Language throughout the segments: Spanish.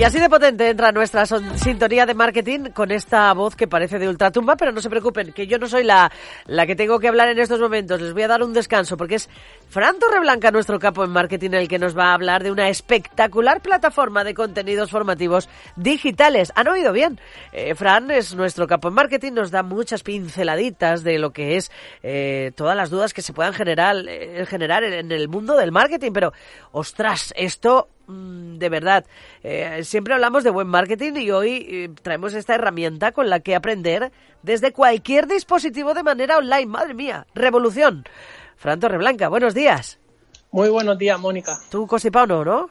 Y así de potente entra nuestra sintonía de marketing con esta voz que parece de ultratumba, pero no se preocupen, que yo no soy la, la que tengo que hablar en estos momentos. Les voy a dar un descanso porque es Fran Torreblanca, nuestro capo en marketing, el que nos va a hablar de una espectacular plataforma de contenidos formativos digitales. ¿Han oído bien? Eh, Fran es nuestro capo en marketing, nos da muchas pinceladitas de lo que es eh, todas las dudas que se puedan generar, eh, generar en el mundo del marketing, pero ostras, esto de verdad, eh, siempre hablamos de buen marketing y hoy eh, traemos esta herramienta con la que aprender desde cualquier dispositivo de manera online. Madre mía, revolución. Fran Torreblanca, buenos días. Muy buenos días, Mónica. Tú cosipao no, ¿no?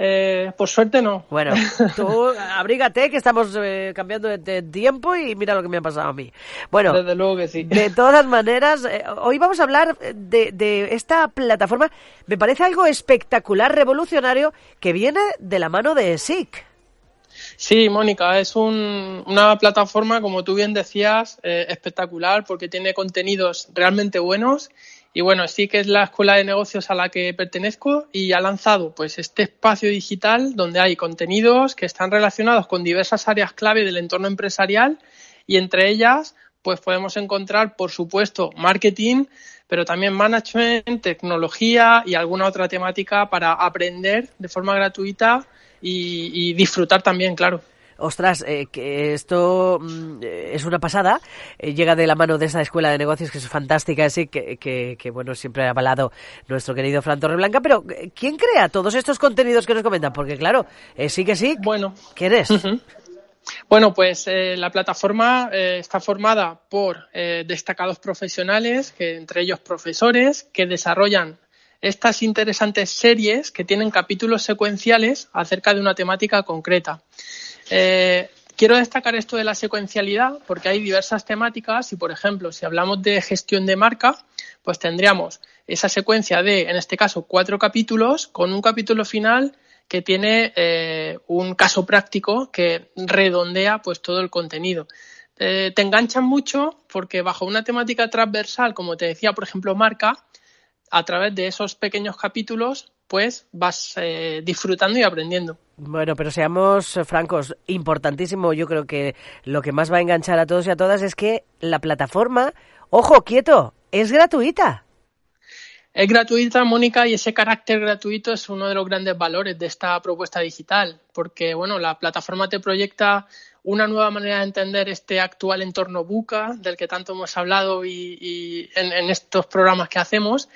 Eh, por suerte no. Bueno, tú abrígate que estamos eh, cambiando de, tiempo y mira lo que me ha pasado a mí. Bueno, desde luego que sí. De todas maneras, eh, hoy vamos a hablar de, de, esta plataforma. Me parece algo espectacular, revolucionario, que viene de la mano de SIC. Sí, Mónica, es un, una plataforma, como tú bien decías, eh, espectacular porque tiene contenidos realmente buenos y bueno, sí que es la escuela de negocios a la que pertenezco y ha lanzado pues este espacio digital donde hay contenidos que están relacionados con diversas áreas clave del entorno empresarial y entre ellas pues podemos encontrar por supuesto marketing, pero también management, tecnología y alguna otra temática para aprender de forma gratuita y, y disfrutar también, claro ostras, eh, que esto mm, es una pasada, eh, llega de la mano de esa escuela de negocios que es fantástica, así que, que, bueno, siempre ha avalado nuestro querido Fran Torreblanca, pero eh, ¿quién crea todos estos contenidos que nos comentan? Porque claro, sí que sí, bueno. ¿quién es? Bueno, pues la plataforma está formada por destacados profesionales, que entre ellos profesores, que desarrollan estas interesantes series que tienen capítulos secuenciales acerca de una temática concreta. Eh, quiero destacar esto de la secuencialidad porque hay diversas temáticas y, por ejemplo, si hablamos de gestión de marca, pues tendríamos esa secuencia de, en este caso, cuatro capítulos con un capítulo final que tiene eh, un caso práctico que redondea pues todo el contenido. Eh, te enganchan mucho porque bajo una temática transversal, como te decía, por ejemplo, marca, a través de esos pequeños capítulos, pues vas disfrutando y aprendiendo. Bueno, pero seamos eh, francos, importantísimo, yo creo que lo que más va a enganchar a todos y a todas es que la plataforma, ojo, quieto, es gratuita. Es gratuita, Mónica, y ese carácter gratuito es uno de los grandes valores de esta propuesta digital, porque bueno, la plataforma te proyecta una nueva manera de entender este actual entorno buca del que tanto hemos hablado y, en, estos programas que hacemos.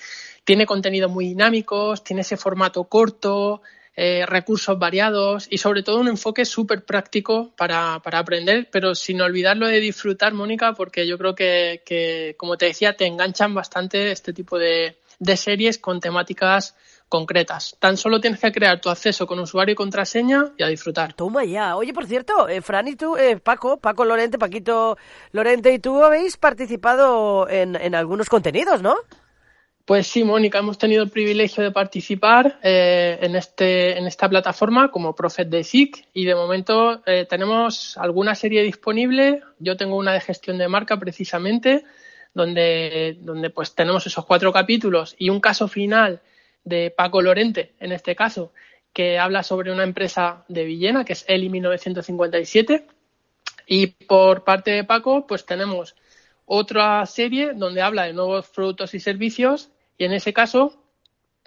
Tiene contenidos muy dinámicos, tiene ese formato corto, eh, recursos variados y sobre todo un enfoque súper práctico para, para, aprender, pero sin olvidarlo de disfrutar, Mónica, porque yo creo que, que como te decía, te enganchan bastante este tipo de series con temáticas concretas. Tan solo tienes que crear tu acceso con usuario y contraseña y a disfrutar. Toma ya. Oye, por cierto, eh, Fran y tú, eh, Paco, Paco Lorente, Paquito Lorente y tú habéis participado en, en algunos contenidos, ¿no? Pues sí, Mónica, hemos tenido el privilegio de participar eh, en, este, en esta plataforma como Profet de SIC y de momento eh, tenemos alguna serie disponible. Yo tengo una de gestión de marca precisamente, donde, donde pues tenemos esos cuatro capítulos y un caso final de Paco Lorente, en este caso, que habla sobre una empresa de Villena, que es Eli 1957. Y por parte de Paco, pues tenemos otra serie donde habla de nuevos productos y servicios y en ese caso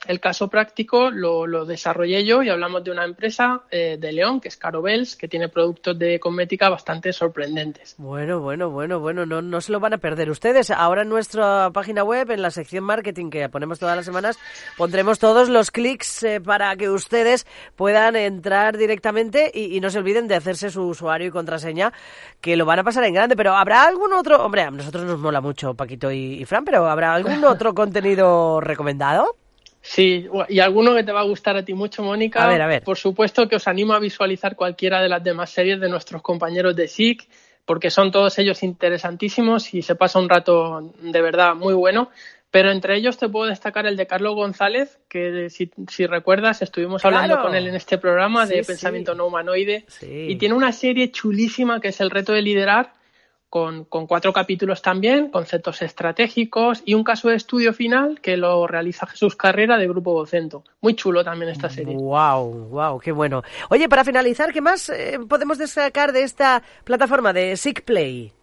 el caso práctico lo, lo, desarrollé yo y hablamos de una empresa eh, de León, que es Carobels, que tiene productos de cosmética bastante sorprendentes. Bueno, bueno, bueno, bueno, no, no se lo van a perder ustedes. Ahora en nuestra página web, en la sección marketing que ponemos todas las semanas, pondremos todos los clics eh, para que ustedes puedan entrar directamente y, y, no se olviden de hacerse su usuario y contraseña, que lo van a pasar en grande. Pero ¿habrá algún otro? Hombre, a nosotros nos mola mucho Paquito y, y Fran, pero ¿habrá algún otro contenido recomendado? Sí, y alguno que te va a gustar a ti mucho, Mónica. A ver, a ver. Por supuesto que os animo a visualizar cualquiera de las demás series de nuestros compañeros de SIC, porque son todos ellos interesantísimos y se pasa un rato de verdad muy bueno. Pero entre ellos te puedo destacar el de Carlos González, que si, recuerdas estuvimos hablando con él en este programa de Pensamiento No Humanoide. Y tiene una serie chulísima que es El Reto de Liderar, con, cuatro capítulos también, conceptos estratégicos y un caso de estudio final que lo realiza Jesús Carrera de Grupo Vocento. Muy chulo también esta serie. Wow, wow, qué bueno. Oye, para finalizar, ¿qué más eh, podemos destacar de esta plataforma de Sick Play?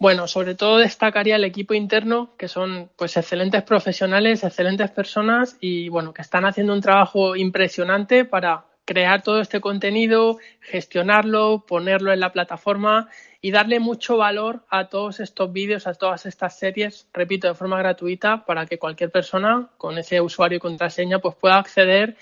Bueno, sobre todo destacaría el equipo interno, que son pues excelentes profesionales, excelentes personas y bueno, que están haciendo un trabajo impresionante para crear todo este contenido, gestionarlo, ponerlo en la plataforma y darle mucho valor a todos estos vídeos, a todas estas series, repito, de forma gratuita para que cualquier persona con ese usuario y contraseña pues pueda acceder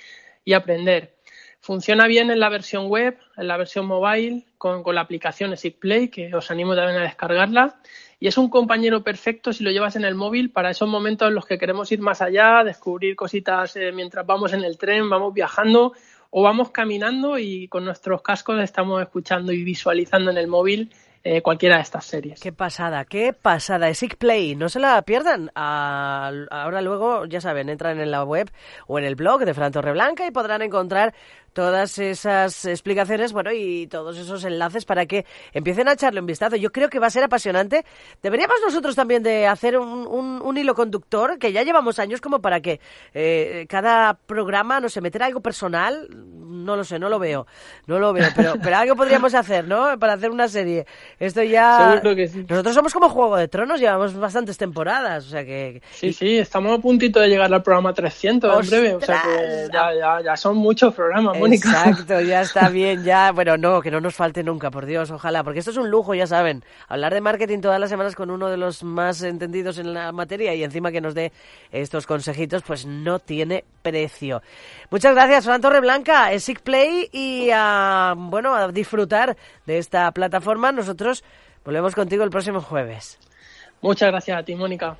y aprender. Funciona bien en la versión web, en la versión mobile, con, la aplicación Play, que os animo también a descargarla. Y es un compañero perfecto si lo llevas en el móvil para esos momentos en los que queremos ir más allá, descubrir cositas eh, mientras vamos en el tren, vamos viajando o vamos caminando y con nuestros cascos estamos escuchando y visualizando en el móvil eh, cualquiera de estas series. Qué pasada, qué pasada. Sick Play, no se la pierdan. ahora luego, ya saben, entran en la web o en el blog de Fran Torreblanca y podrán encontrar todas esas explicaciones, bueno, y todos esos enlaces para que empiecen a echarle un vistazo. Yo creo que va a ser apasionante. Deberíamos nosotros también de hacer un, hilo conductor, que ya llevamos años como para que eh, cada programa, no sé, meter algo personal, no lo sé, no lo veo, no lo veo, pero, pero algo podríamos hacer, ¿no? Para hacer una serie. Esto ya... Seguro que sí. Nosotros somos como Juego de Tronos, llevamos bastantes temporadas, o sea que... Sí, sí, estamos a puntito de llegar al programa 300 en breve, o sea que ya, ya, ya son muchos programas, Exacto, ya está bien, ya. Bueno, no, que no nos falte nunca, por Dios, ojalá, porque esto es un lujo, ya saben. Hablar de marketing todas las semanas con uno de los más entendidos en la materia y encima que nos dé estos consejitos, pues no tiene precio. Muchas gracias, Fran Torreblanca, es Sick Play y a, bueno, a disfrutar de esta plataforma. Nosotros volvemos contigo el próximo jueves. Muchas gracias a ti, Mónica.